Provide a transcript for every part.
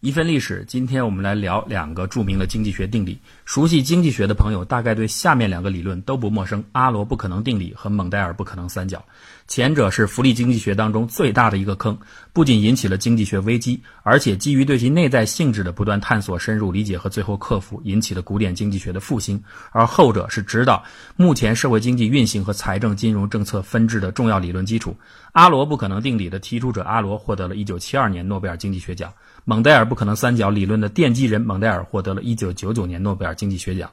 一份历史，今天我们来聊两个著名的经济学定理。熟悉经济学的朋友大概对下面两个理论都不陌生：阿罗不可能定理和蒙代尔不可能三角。前者是福利经济学当中最大的一个坑，不仅引起了经济学危机，而且基于对其内在性质的不断探索、深入理解和最后克服，引起了古典经济学的复兴。而后者是指导目前社会经济运行和财政金融政策分治的重要理论基础。阿罗不可能定理的提出者阿罗获得了一九七二年诺贝尔经济学奖。蒙代尔不可能三角理论的奠基人蒙代尔获得了一九九九年诺贝尔经济学奖。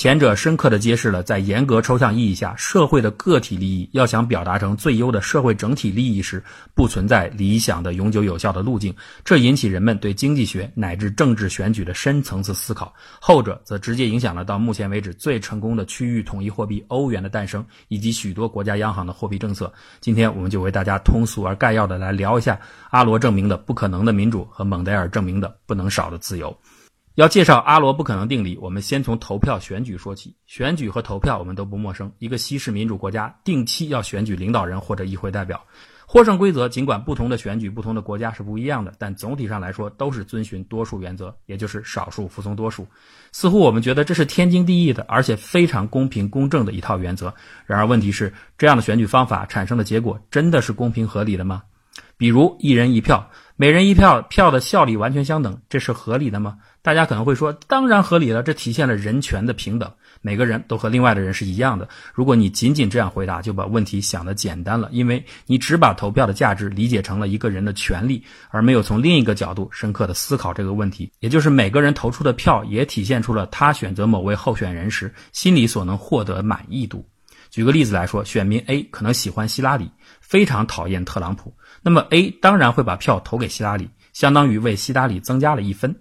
前者深刻地揭示了，在严格抽象意义下，社会的个体利益要想表达成最优的社会整体利益时，不存在理想的永久有效的路径。这引起人们对经济学乃至政治选举的深层次思考。后者则直接影响了到目前为止最成功的区域统一货币欧元的诞生，以及许多国家央行的货币政策。今天，我们就为大家通俗而概要的来聊一下阿罗证明的不可能的民主和蒙代尔证明的不能少的自由。要介绍阿罗不可能定理，我们先从投票选举说起。选举和投票我们都不陌生。一个西式民主国家定期要选举领导人或者议会代表，获胜规则尽管不同的选举、不同的国家是不一样的，但总体上来说都是遵循多数原则，也就是少数服从多数。似乎我们觉得这是天经地义的，而且非常公平公正的一套原则。然而问题是，这样的选举方法产生的结果真的是公平合理的吗？比如一人一票，每人一票，票的效力完全相等，这是合理的吗？大家可能会说，当然合理了，这体现了人权的平等，每个人都和另外的人是一样的。如果你仅仅这样回答，就把问题想得简单了，因为你只把投票的价值理解成了一个人的权利，而没有从另一个角度深刻的思考这个问题，也就是每个人投出的票也体现出了他选择某位候选人时心里所能获得满意度。举个例子来说，选民 A 可能喜欢希拉里，非常讨厌特朗普。那么 A 当然会把票投给希拉里，相当于为希拉里增加了一分。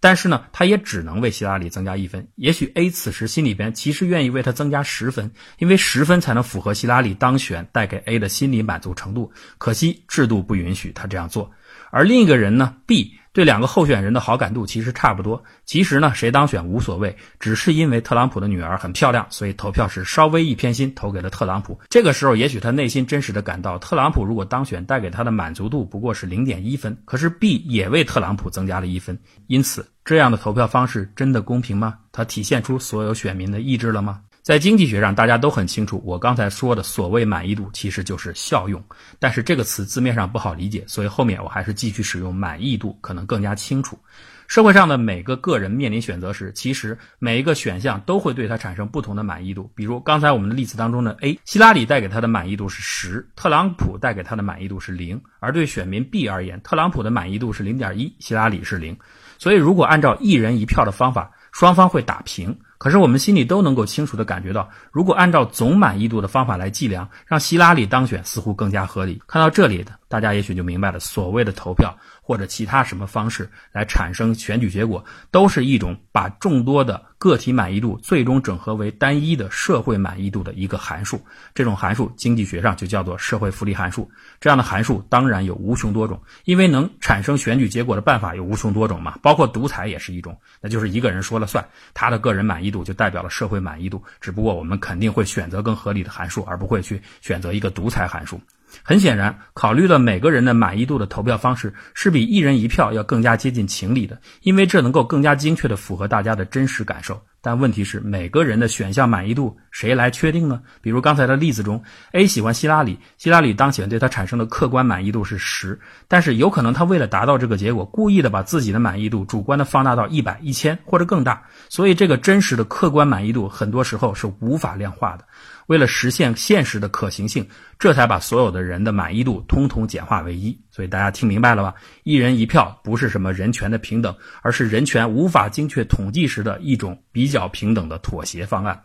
但是呢，他也只能为希拉里增加一分。也许 A 此时心里边其实愿意为他增加十分，因为十分才能符合希拉里当选带给 A 的心理满足程度。可惜制度不允许他这样做。而另一个人呢，B。对两个候选人的好感度其实差不多。其实呢，谁当选无所谓，只是因为特朗普的女儿很漂亮，所以投票时稍微一偏心，投给了特朗普。这个时候，也许他内心真实的感到，特朗普如果当选，带给他的满足度不过是零点一分。可是 B 也为特朗普增加了一分，因此这样的投票方式真的公平吗？它体现出所有选民的意志了吗？在经济学上，大家都很清楚，我刚才说的所谓满意度其实就是效用。但是这个词字面上不好理解，所以后面我还是继续使用满意度，可能更加清楚。社会上的每个个人面临选择时，其实每一个选项都会对他产生不同的满意度。比如刚才我们的例子当中的 A，希拉里带给他的满意度是十，特朗普带给他的满意度是零。而对选民 B 而言，特朗普的满意度是零点一，希拉里是零。所以如果按照一人一票的方法，双方会打平。可是我们心里都能够清楚的感觉到，如果按照总满意度的方法来计量，让希拉里当选似乎更加合理。看到这里的大家也许就明白了，所谓的投票或者其他什么方式来产生选举结果，都是一种把众多的。个体满意度最终整合为单一的社会满意度的一个函数，这种函数经济学上就叫做社会福利函数。这样的函数当然有无穷多种，因为能产生选举结果的办法有无穷多种嘛，包括独裁也是一种，那就是一个人说了算，他的个人满意度就代表了社会满意度。只不过我们肯定会选择更合理的函数，而不会去选择一个独裁函数。很显然，考虑了每个人的满意度的投票方式是比一人一票要更加接近情理的，因为这能够更加精确地符合大家的真实感受。但问题是，每个人的选项满意度谁来确定呢？比如刚才的例子中，A 喜欢希拉里，希拉里当选对他产生的客观满意度是十，但是有可能他为了达到这个结果，故意的把自己的满意度主观的放大到一百、一千或者更大，所以这个真实的客观满意度很多时候是无法量化的。为了实现现实的可行性，这才把所有的人的满意度通通简化为一。所以大家听明白了吧？一人一票不是什么人权的平等，而是人权无法精确统计时的一种比较平等的妥协方案。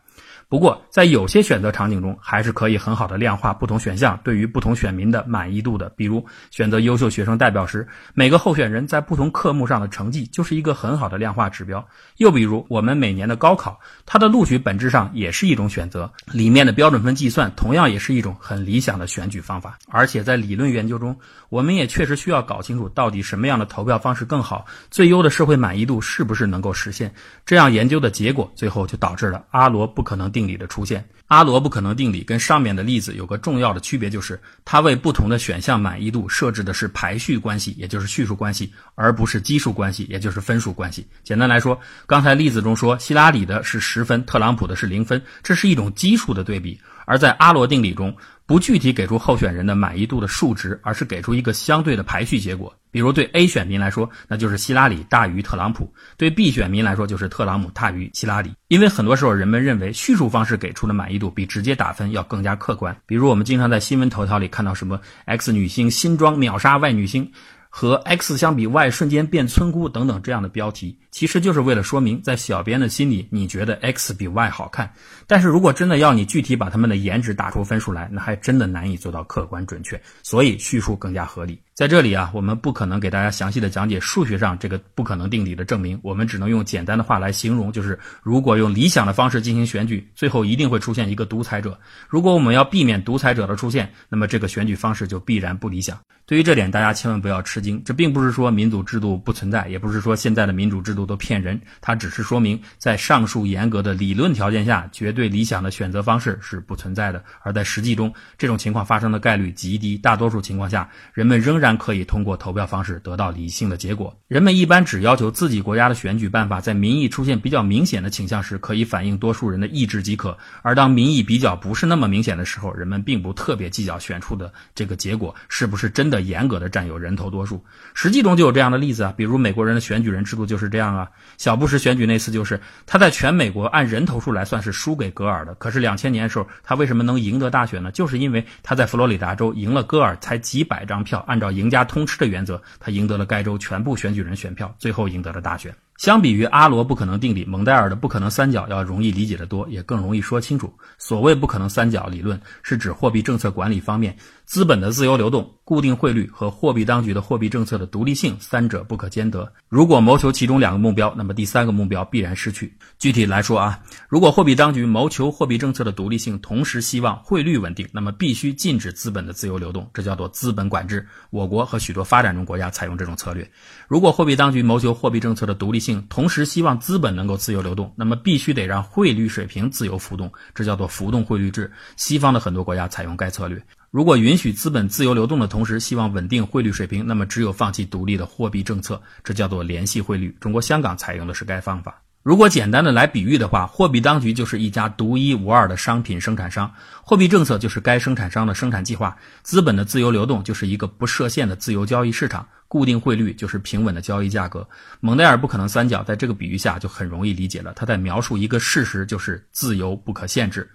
不过，在有些选择场景中，还是可以很好的量化不同选项对于不同选民的满意度的。比如，选择优秀学生代表时，每个候选人在不同科目上的成绩就是一个很好的量化指标。又比如，我们每年的高考，它的录取本质上也是一种选择，里面的标准分计算同样也是一种很理想的选举方法。而且在理论研究中，我们也确实需要搞清楚到底什么样的投票方式更好，最优的社会满意度是不是能够实现。这样研究的结果，最后就导致了阿罗不可能定。定理的出现。阿罗不可能定理跟上面的例子有个重要的区别，就是它为不同的选项满意度设置的是排序关系，也就是序数关系，而不是基数关系，也就是分数关系。简单来说，刚才例子中说希拉里的是十分，特朗普的是零分，这是一种基数的对比。而在阿罗定理中，不具体给出候选人的满意度的数值，而是给出一个相对的排序结果。比如对 A 选民来说，那就是希拉里大于特朗普；对 B 选民来说，就是特朗普大于希拉里。因为很多时候人们认为叙述方式给出的满意度比直接打分要更加客观。比如我们经常在新闻头条里看到什么 X 女星新装秒杀 Y 女星。和 X 相比，Y 瞬间变村姑等等这样的标题，其实就是为了说明，在小编的心里，你觉得 X 比 Y 好看。但是如果真的要你具体把他们的颜值打出分数来，那还真的难以做到客观准确。所以叙述更加合理。在这里啊，我们不可能给大家详细的讲解数学上这个不可能定理的证明，我们只能用简单的话来形容，就是如果用理想的方式进行选举，最后一定会出现一个独裁者。如果我们要避免独裁者的出现，那么这个选举方式就必然不理想。对于这点，大家千万不要吃惊，这并不是说民主制度不存在，也不是说现在的民主制度都骗人，它只是说明在上述严格的理论条件下，绝对理想的选择方式是不存在的。而在实际中，这种情况发生的概率极低，大多数情况下，人们仍然。可以通过投票方式得到理性的结果。人们一般只要求自己国家的选举办法在民意出现比较明显的倾向时，可以反映多数人的意志即可；而当民意比较不是那么明显的时候，人们并不特别计较选出的这个结果是不是真的严格的占有人头多数。实际中就有这样的例子啊，比如美国人的选举人制度就是这样啊。小布什选举那次就是他在全美国按人头数来算是输给戈尔的，可是两千年的时候他为什么能赢得大选呢？就是因为他在佛罗里达州赢了戈尔才几百张票，按照赢家通吃的原则，他赢得了该州全部选举人选票，最后赢得了大选。相比于阿罗不可能定理，蒙代尔的不可能三角要容易理解得多，也更容易说清楚。所谓不可能三角理论，是指货币政策管理方面，资本的自由流动、固定汇率和货币当局的货币政策的独立性三者不可兼得。如果谋求其中两个目标，那么第三个目标必然失去。具体来说啊，如果货币当局谋求货币政策的独立性，同时希望汇率稳定，那么必须禁止资本的自由流动，这叫做资本管制。我国和许多发展中国家采用这种策略。如果货币当局谋求货币政策的独立性，同时希望资本能够自由流动，那么必须得让汇率水平自由浮动，这叫做浮动汇率制。西方的很多国家采用该策略。如果允许资本自由流动的同时希望稳定汇率水平，那么只有放弃独立的货币政策，这叫做联系汇率。中国香港采用的是该方法。如果简单的来比喻的话，货币当局就是一家独一无二的商品生产商，货币政策就是该生产商的生产计划，资本的自由流动就是一个不设限的自由交易市场。固定汇率就是平稳的交易价格。蒙代尔不可能三角在这个比喻下就很容易理解了。他在描述一个事实，就是自由不可限制。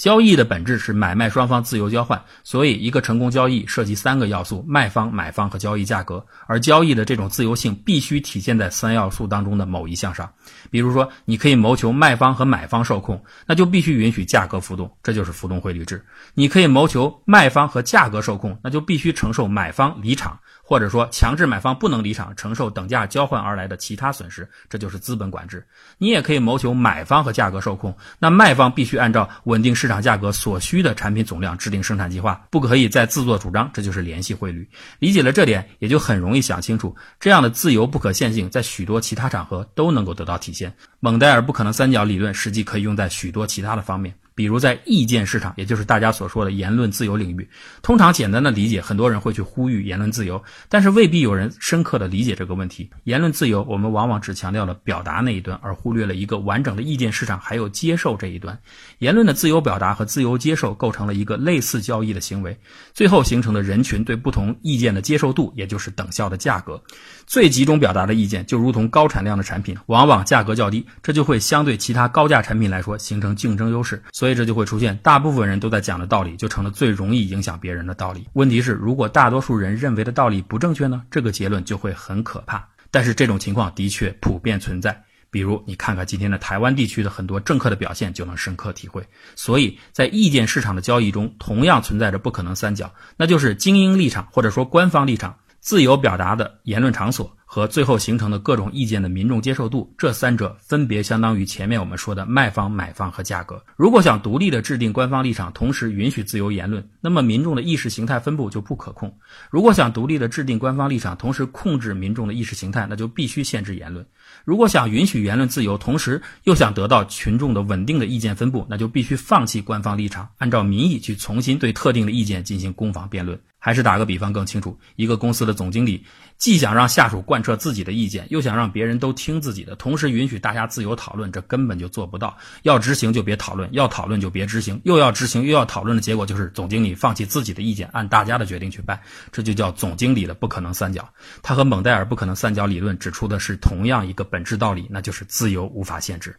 交易的本质是买卖双方自由交换，所以一个成功交易涉及三个要素：卖方、买方和交易价格。而交易的这种自由性必须体现在三要素当中的某一项上。比如说，你可以谋求卖方和买方受控，那就必须允许价格浮动，这就是浮动汇率制。你可以谋求卖方和价格受控，那就必须承受买方离场。或者说，强制买方不能离场，承受等价交换而来的其他损失，这就是资本管制。你也可以谋求买方和价格受控，那卖方必须按照稳定市场价格所需的产品总量制定生产计划，不可以再自作主张，这就是联系汇率。理解了这点，也就很容易想清楚，这样的自由不可限性在许多其他场合都能够得到体现。蒙代尔不可能三角理论实际可以用在许多其他的方面。比如在意见市场，也就是大家所说的言论自由领域，通常简单的理解，很多人会去呼吁言论自由，但是未必有人深刻的理解这个问题。言论自由，我们往往只强调了表达那一端，而忽略了一个完整的意见市场还有接受这一端。言论的自由表达和自由接受构成了一个类似交易的行为，最后形成的人群对不同意见的接受度，也就是等效的价格。最集中表达的意见，就如同高产量的产品，往往价格较低，这就会相对其他高价产品来说形成竞争优势。所以这就会出现大部分人都在讲的道理，就成了最容易影响别人的道理。问题是，如果大多数人认为的道理不正确呢？这个结论就会很可怕。但是这种情况的确普遍存在。比如，你看看今天的台湾地区的很多政客的表现，就能深刻体会。所以在意见市场的交易中，同样存在着不可能三角，那就是精英立场或者说官方立场、自由表达的言论场所。和最后形成的各种意见的民众接受度，这三者分别相当于前面我们说的卖方、买方和价格。如果想独立的制定官方立场，同时允许自由言论，那么民众的意识形态分布就不可控；如果想独立的制定官方立场，同时控制民众的意识形态，那就必须限制言论。如果想允许言论自由，同时又想得到群众的稳定的意见分布，那就必须放弃官方立场，按照民意去重新对特定的意见进行攻防辩论。还是打个比方更清楚，一个公司的总经理既想让下属惯贯彻自己的意见，又想让别人都听自己的，同时允许大家自由讨论，这根本就做不到。要执行就别讨论，要讨论就别执行，又要执行又要讨论的结果就是总经理放弃自己的意见，按大家的决定去办，这就叫总经理的不可能三角。他和蒙代尔不可能三角理论指出的是同样一个本质道理，那就是自由无法限制。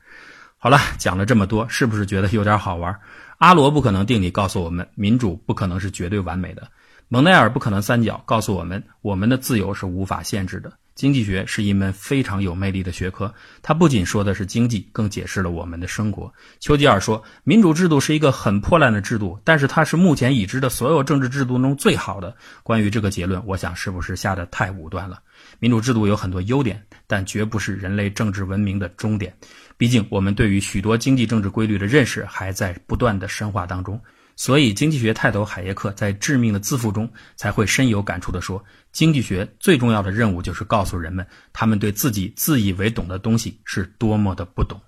好了，讲了这么多，是不是觉得有点好玩？阿罗不可能定理告诉我们，民主不可能是绝对完美的。蒙代尔不可能三角告诉我们，我们的自由是无法限制的。经济学是一门非常有魅力的学科，它不仅说的是经济，更解释了我们的生活。丘吉尔说，民主制度是一个很破烂的制度，但是它是目前已知的所有政治制度中最好的。关于这个结论，我想是不是下的太武断了？民主制度有很多优点，但绝不是人类政治文明的终点。毕竟，我们对于许多经济政治规律的认识还在不断的深化当中。所以，经济学泰斗海耶克在《致命的自负》中才会深有感触地说：“经济学最重要的任务就是告诉人们，他们对自己自以为懂的东西是多么的不懂。”